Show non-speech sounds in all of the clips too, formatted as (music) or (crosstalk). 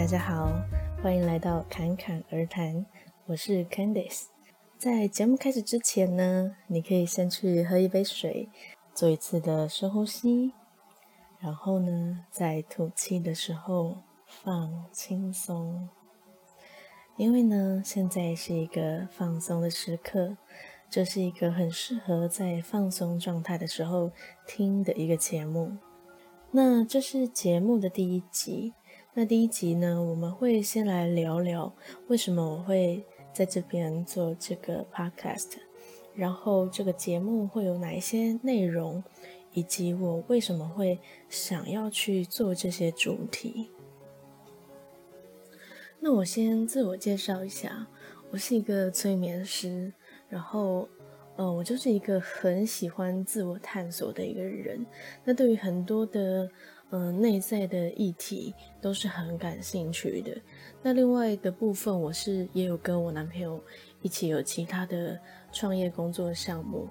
大家好，欢迎来到侃侃而谈，我是 Candice。在节目开始之前呢，你可以先去喝一杯水，做一次的深呼吸，然后呢，在吐气的时候放轻松。因为呢，现在是一个放松的时刻，这是一个很适合在放松状态的时候听的一个节目。那这是节目的第一集。那第一集呢，我们会先来聊聊为什么我会在这边做这个 podcast，然后这个节目会有哪一些内容，以及我为什么会想要去做这些主题。那我先自我介绍一下，我是一个催眠师，然后，呃，我就是一个很喜欢自我探索的一个人。那对于很多的。嗯、内在的议题都是很感兴趣的。那另外的部分，我是也有跟我男朋友一起有其他的创业工作项目。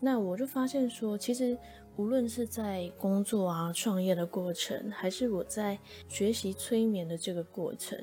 那我就发现说，其实无论是在工作啊、创业的过程，还是我在学习催眠的这个过程，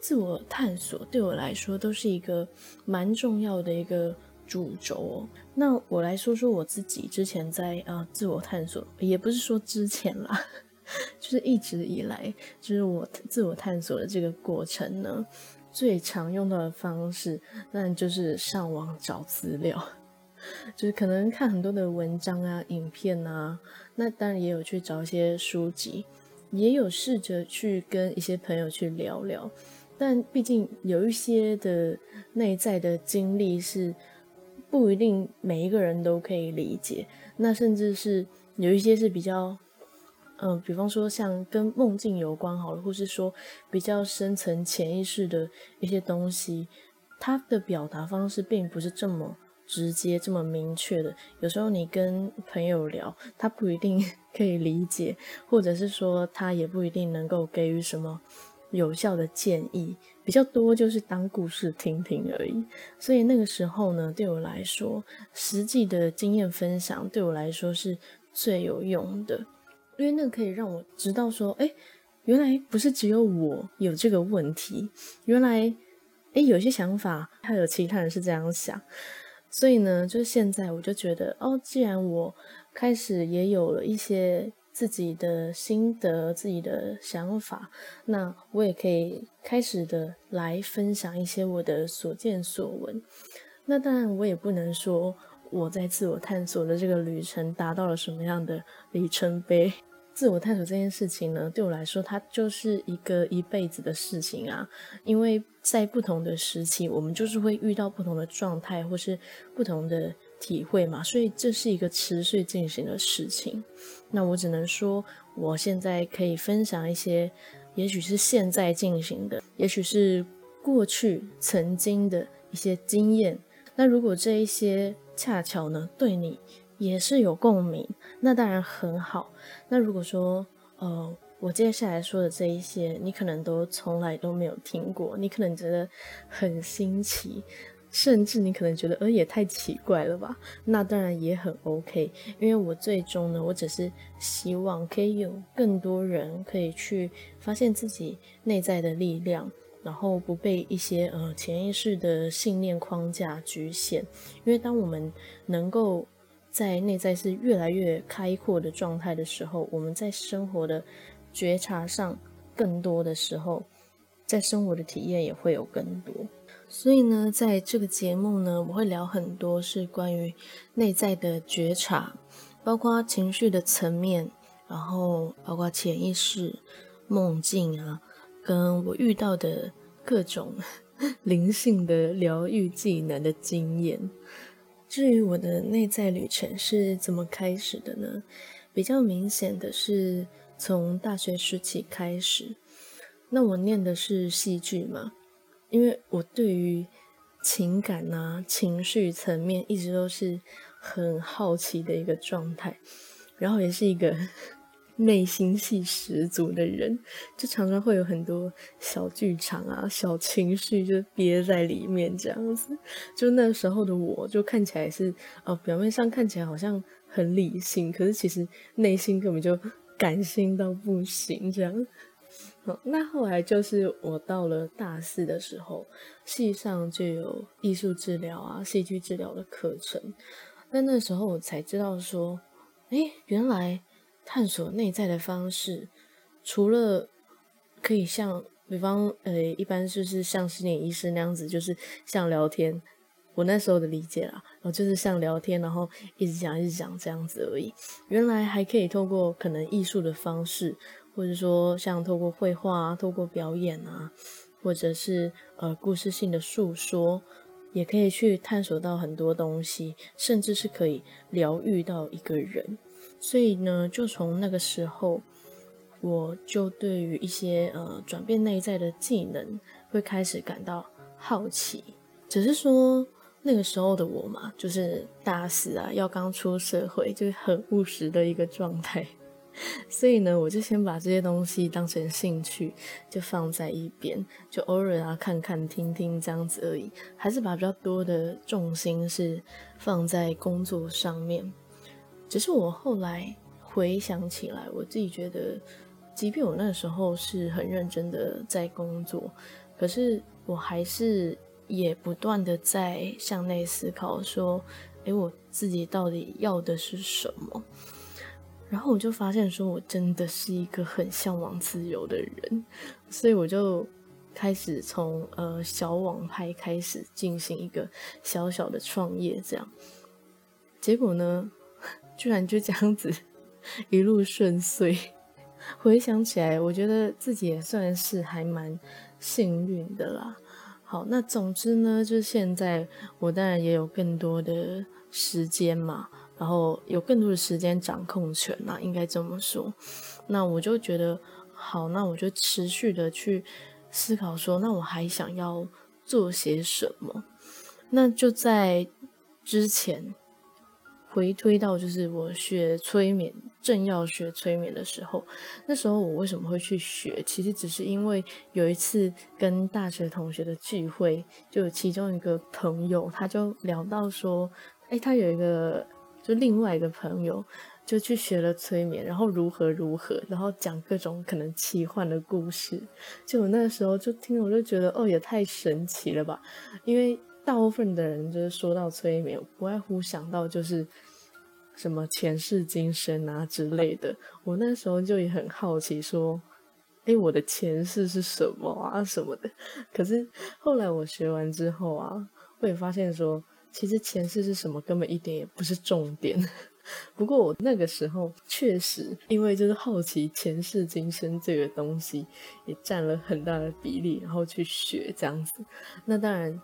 自我探索对我来说都是一个蛮重要的一个主轴。那我来说说我自己之前在啊、自我探索，也不是说之前啦。(laughs) 就是一直以来，就是我自我探索的这个过程呢，最常用到的方式，那就是上网找资料，(laughs) 就是可能看很多的文章啊、影片啊，那当然也有去找一些书籍，也有试着去跟一些朋友去聊聊，但毕竟有一些的内在的经历是不一定每一个人都可以理解，那甚至是有一些是比较。嗯、比方说像跟梦境有关好了，或是说比较深层潜意识的一些东西，它的表达方式并不是这么直接、这么明确的。有时候你跟朋友聊，他不一定 (laughs) 可以理解，或者是说他也不一定能够给予什么有效的建议。比较多就是当故事听听而已。所以那个时候呢，对我来说，实际的经验分享对我来说是最有用的。因为那个可以让我知道说，哎，原来不是只有我有这个问题，原来，哎，有些想法还有其他人是这样想，所以呢，就是现在我就觉得，哦，既然我开始也有了一些自己的心得、自己的想法，那我也可以开始的来分享一些我的所见所闻。那当然，我也不能说。我在自我探索的这个旅程达到了什么样的里程碑？自我探索这件事情呢，对我来说，它就是一个一辈子的事情啊。因为在不同的时期，我们就是会遇到不同的状态或是不同的体会嘛，所以这是一个持续进行的事情。那我只能说，我现在可以分享一些，也许是现在进行的，也许是过去曾经的一些经验。那如果这一些恰巧呢，对你也是有共鸣，那当然很好。那如果说，呃，我接下来说的这一些，你可能都从来都没有听过，你可能觉得很新奇，甚至你可能觉得，呃，也太奇怪了吧？那当然也很 OK，因为我最终呢，我只是希望可以有更多人可以去发现自己内在的力量。然后不被一些呃潜意识的信念框架局限，因为当我们能够在内在是越来越开阔的状态的时候，我们在生活的觉察上更多的时候，在生活的体验也会有更多。所以呢，在这个节目呢，我会聊很多是关于内在的觉察，包括情绪的层面，然后包括潜意识、梦境啊。跟我遇到的各种 (laughs) 灵性的疗愈技能的经验。至于我的内在旅程是怎么开始的呢？比较明显的是从大学时期开始。那我念的是戏剧嘛，因为我对于情感啊、情绪层面一直都是很好奇的一个状态，然后也是一个。内心戏十足的人，就常常会有很多小剧场啊、小情绪就憋在里面，这样子。就那时候的我，就看起来是哦，表面上看起来好像很理性，可是其实内心根本就感性到不行，这样。那后来就是我到了大四的时候，系上就有艺术治疗啊、戏剧治疗的课程。那那时候我才知道说，哎，原来探索内在的方式，除了可以像，比方，呃，一般就是像心理医师那样子，就是像聊天。我那时候的理解啦，然后就是像聊天，然后一直讲一直讲这样子而已。原来还可以透过可能艺术的方式。或者说，像透过绘画啊，透过表演啊，或者是呃故事性的诉说，也可以去探索到很多东西，甚至是可以疗愈到一个人。所以呢，就从那个时候，我就对于一些呃转变内在的技能会开始感到好奇。只是说那个时候的我嘛，就是大四啊，要刚出社会，就是很务实的一个状态。(laughs) 所以呢，我就先把这些东西当成兴趣，就放在一边，就偶尔啊看看、听听这样子而已。还是把比较多的重心是放在工作上面。只是我后来回想起来，我自己觉得，即便我那时候是很认真的在工作，可是我还是也不断的在向内思考，说，诶，我自己到底要的是什么？然后我就发现，说我真的是一个很向往自由的人，所以我就开始从呃小网拍开始进行一个小小的创业，这样。结果呢，居然就这样子 (laughs) 一路顺遂。回想起来，我觉得自己也算是还蛮幸运的啦。好，那总之呢，就是现在我当然也有更多的时间嘛。然后有更多的时间掌控权啊，应该这么说。那我就觉得好，那我就持续的去思考说，那我还想要做些什么？那就在之前回推到，就是我学催眠，正要学催眠的时候，那时候我为什么会去学？其实只是因为有一次跟大学同学的聚会，就其中一个朋友，他就聊到说，哎，他有一个。就另外一个朋友就去学了催眠，然后如何如何，然后讲各种可能奇幻的故事。就我那时候就听，我就觉得哦，也太神奇了吧！因为大部分的人就是说到催眠，不外乎想到就是什么前世今生啊之类的。我那时候就也很好奇，说，诶，我的前世是什么啊什么的。可是后来我学完之后啊，我也发现说。其实前世是什么，根本一点也不是重点。(laughs) 不过我那个时候确实，因为就是好奇前世今生这个东西，也占了很大的比例，然后去学这样子。那当然，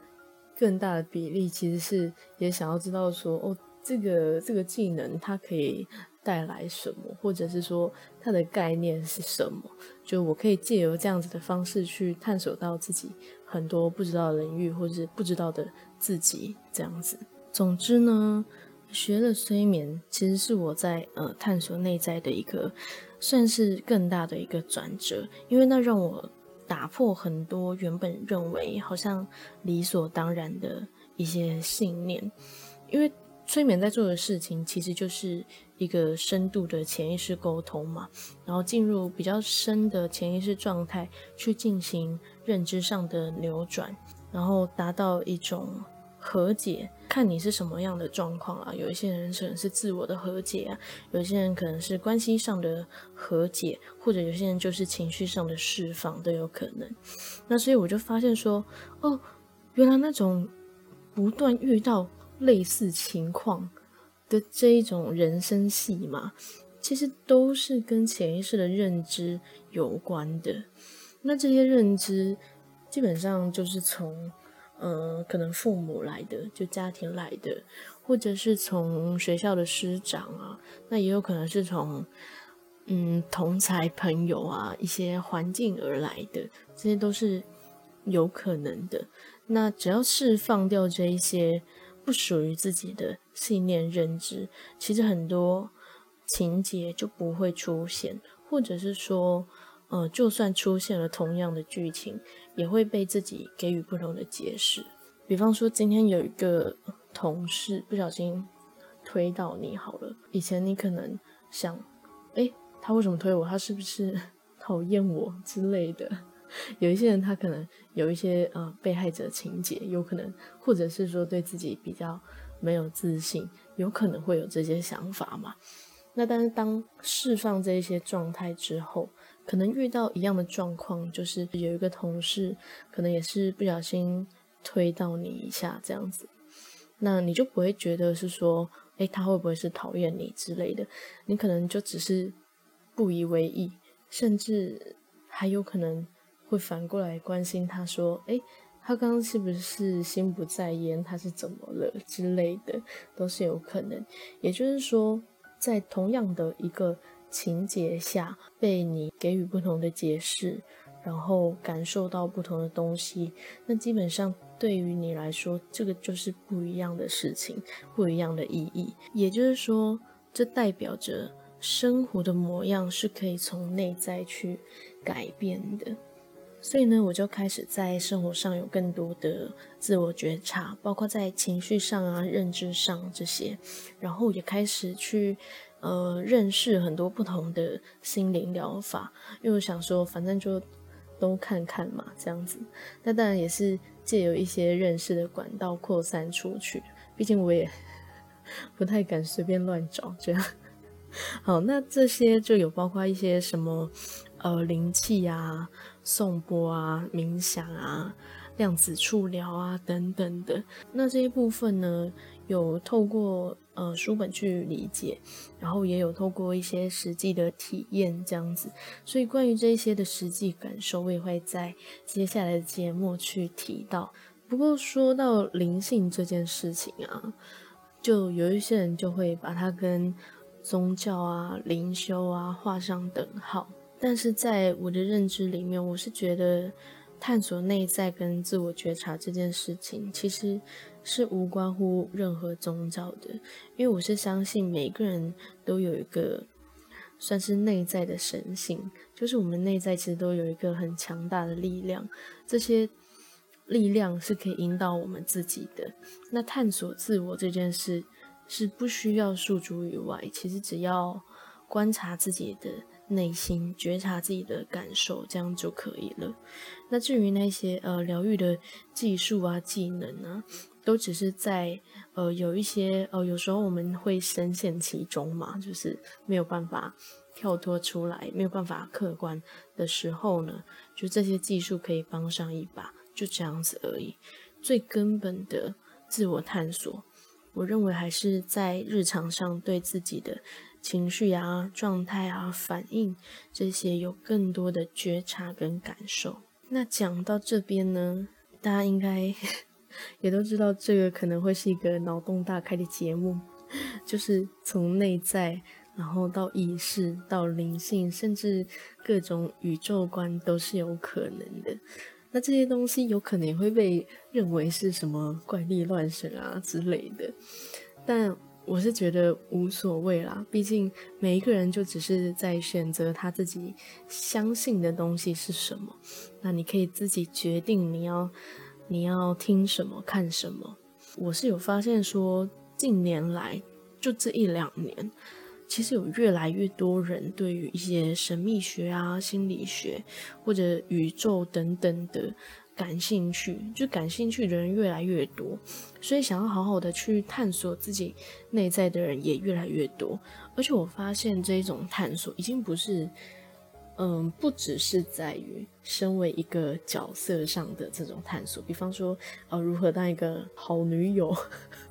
更大的比例其实是也想要知道说，哦，这个这个技能它可以带来什么，或者是说它的概念是什么？就我可以借由这样子的方式去探索到自己很多不知道的领域，或者是不知道的。自己这样子，总之呢，学了催眠，其实是我在呃探索内在的一个，算是更大的一个转折，因为那让我打破很多原本认为好像理所当然的一些信念，因为催眠在做的事情其实就是一个深度的潜意识沟通嘛，然后进入比较深的潜意识状态去进行认知上的扭转，然后达到一种。和解，看你是什么样的状况啊。有一些人可能是自我的和解啊，有些人可能是关系上的和解，或者有些人就是情绪上的释放都有可能。那所以我就发现说，哦，原来那种不断遇到类似情况的这一种人生戏嘛，其实都是跟潜意识的认知有关的。那这些认知基本上就是从。嗯，可能父母来的，就家庭来的，或者是从学校的师长啊，那也有可能是从嗯同才朋友啊一些环境而来的，这些都是有可能的。那只要释放掉这一些不属于自己的信念认知，其实很多情节就不会出现，或者是说。呃，就算出现了同样的剧情，也会被自己给予不同的解释。比方说，今天有一个同事不小心推到你好了，以前你可能想，诶，他为什么推我？他是不是 (laughs) 讨厌我之类的。有一些人他可能有一些呃被害者情节，有可能或者是说对自己比较没有自信，有可能会有这些想法嘛。那但是当释放这一些状态之后，可能遇到一样的状况，就是有一个同事可能也是不小心推到你一下这样子，那你就不会觉得是说，诶，他会不会是讨厌你之类的？你可能就只是不以为意，甚至还有可能会反过来关心他说，诶，他刚刚是不是心不在焉？他是怎么了之类的，都是有可能。也就是说。在同样的一个情节下，被你给予不同的解释，然后感受到不同的东西，那基本上对于你来说，这个就是不一样的事情，不一样的意义。也就是说，这代表着生活的模样是可以从内在去改变的。所以呢，我就开始在生活上有更多的自我觉察，包括在情绪上啊、认知上这些，然后也开始去呃认识很多不同的心灵疗法，因为我想说，反正就都看看嘛，这样子。那当然也是借由一些认识的管道扩散出去，毕竟我也 (laughs) 不太敢随便乱找这样。(laughs) 好，那这些就有包括一些什么呃灵气啊。颂钵啊、冥想啊、量子触疗啊等等的，那这一部分呢，有透过呃书本去理解，然后也有透过一些实际的体验这样子，所以关于这些的实际感受，我也会在接下来的节目去提到。不过说到灵性这件事情啊，就有一些人就会把它跟宗教啊、灵修啊画上等号。但是在我的认知里面，我是觉得探索内在跟自我觉察这件事情，其实是无关乎任何宗教的，因为我是相信每个人都有一个算是内在的神性，就是我们内在其实都有一个很强大的力量，这些力量是可以引导我们自己的。那探索自我这件事是不需要诉诸于外，其实只要观察自己的。内心觉察自己的感受，这样就可以了。那至于那些呃疗愈的技术啊、技能啊，都只是在呃有一些呃有时候我们会深陷其中嘛，就是没有办法跳脱出来，没有办法客观的时候呢，就这些技术可以帮上一把，就这样子而已。最根本的自我探索，我认为还是在日常上对自己的。情绪啊、状态啊、反应这些有更多的觉察跟感受。那讲到这边呢，大家应该 (laughs) 也都知道，这个可能会是一个脑洞大开的节目，就是从内在，然后到意识，到灵性，甚至各种宇宙观都是有可能的。那这些东西有可能也会被认为是什么怪力乱神啊之类的，但。我是觉得无所谓啦，毕竟每一个人就只是在选择他自己相信的东西是什么。那你可以自己决定你要你要听什么看什么。我是有发现说，近年来就这一两年，其实有越来越多人对于一些神秘学啊、心理学或者宇宙等等的。感兴趣，就感兴趣的人越来越多，所以想要好好的去探索自己内在的人也越来越多。而且我发现这一种探索已经不是，嗯，不只是在于身为一个角色上的这种探索，比方说，呃，如何当一个好女友，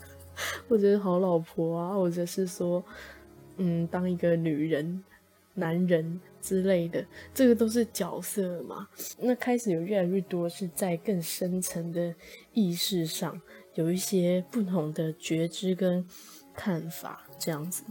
(laughs) 或者是好老婆啊，或者是说，嗯，当一个女人。男人之类的，这个都是角色嘛。那开始有越来越多是在更深层的意识上有一些不同的觉知跟看法，这样子。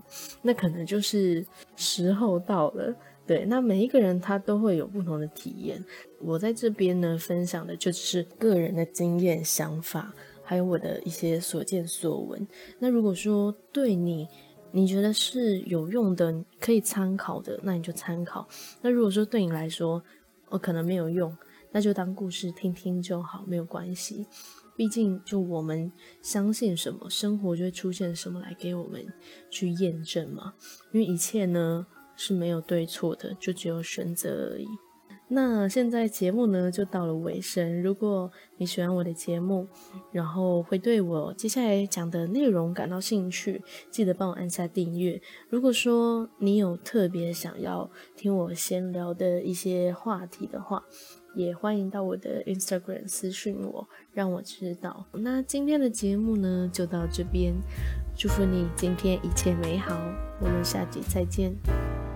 那可能就是时候到了。对，那每一个人他都会有不同的体验。我在这边呢，分享的就只是个人的经验、想法，还有我的一些所见所闻。那如果说对你，你觉得是有用的，可以参考的，那你就参考。那如果说对你来说，我可能没有用，那就当故事听听就好，没有关系。毕竟，就我们相信什么，生活就会出现什么来给我们去验证嘛。因为一切呢，是没有对错的，就只有选择而已。那现在节目呢就到了尾声。如果你喜欢我的节目，然后会对我接下来讲的内容感到兴趣，记得帮我按下订阅。如果说你有特别想要听我闲聊的一些话题的话，也欢迎到我的 Instagram 私讯我，让我知道。那今天的节目呢就到这边，祝福你今天一切美好，我们下集再见。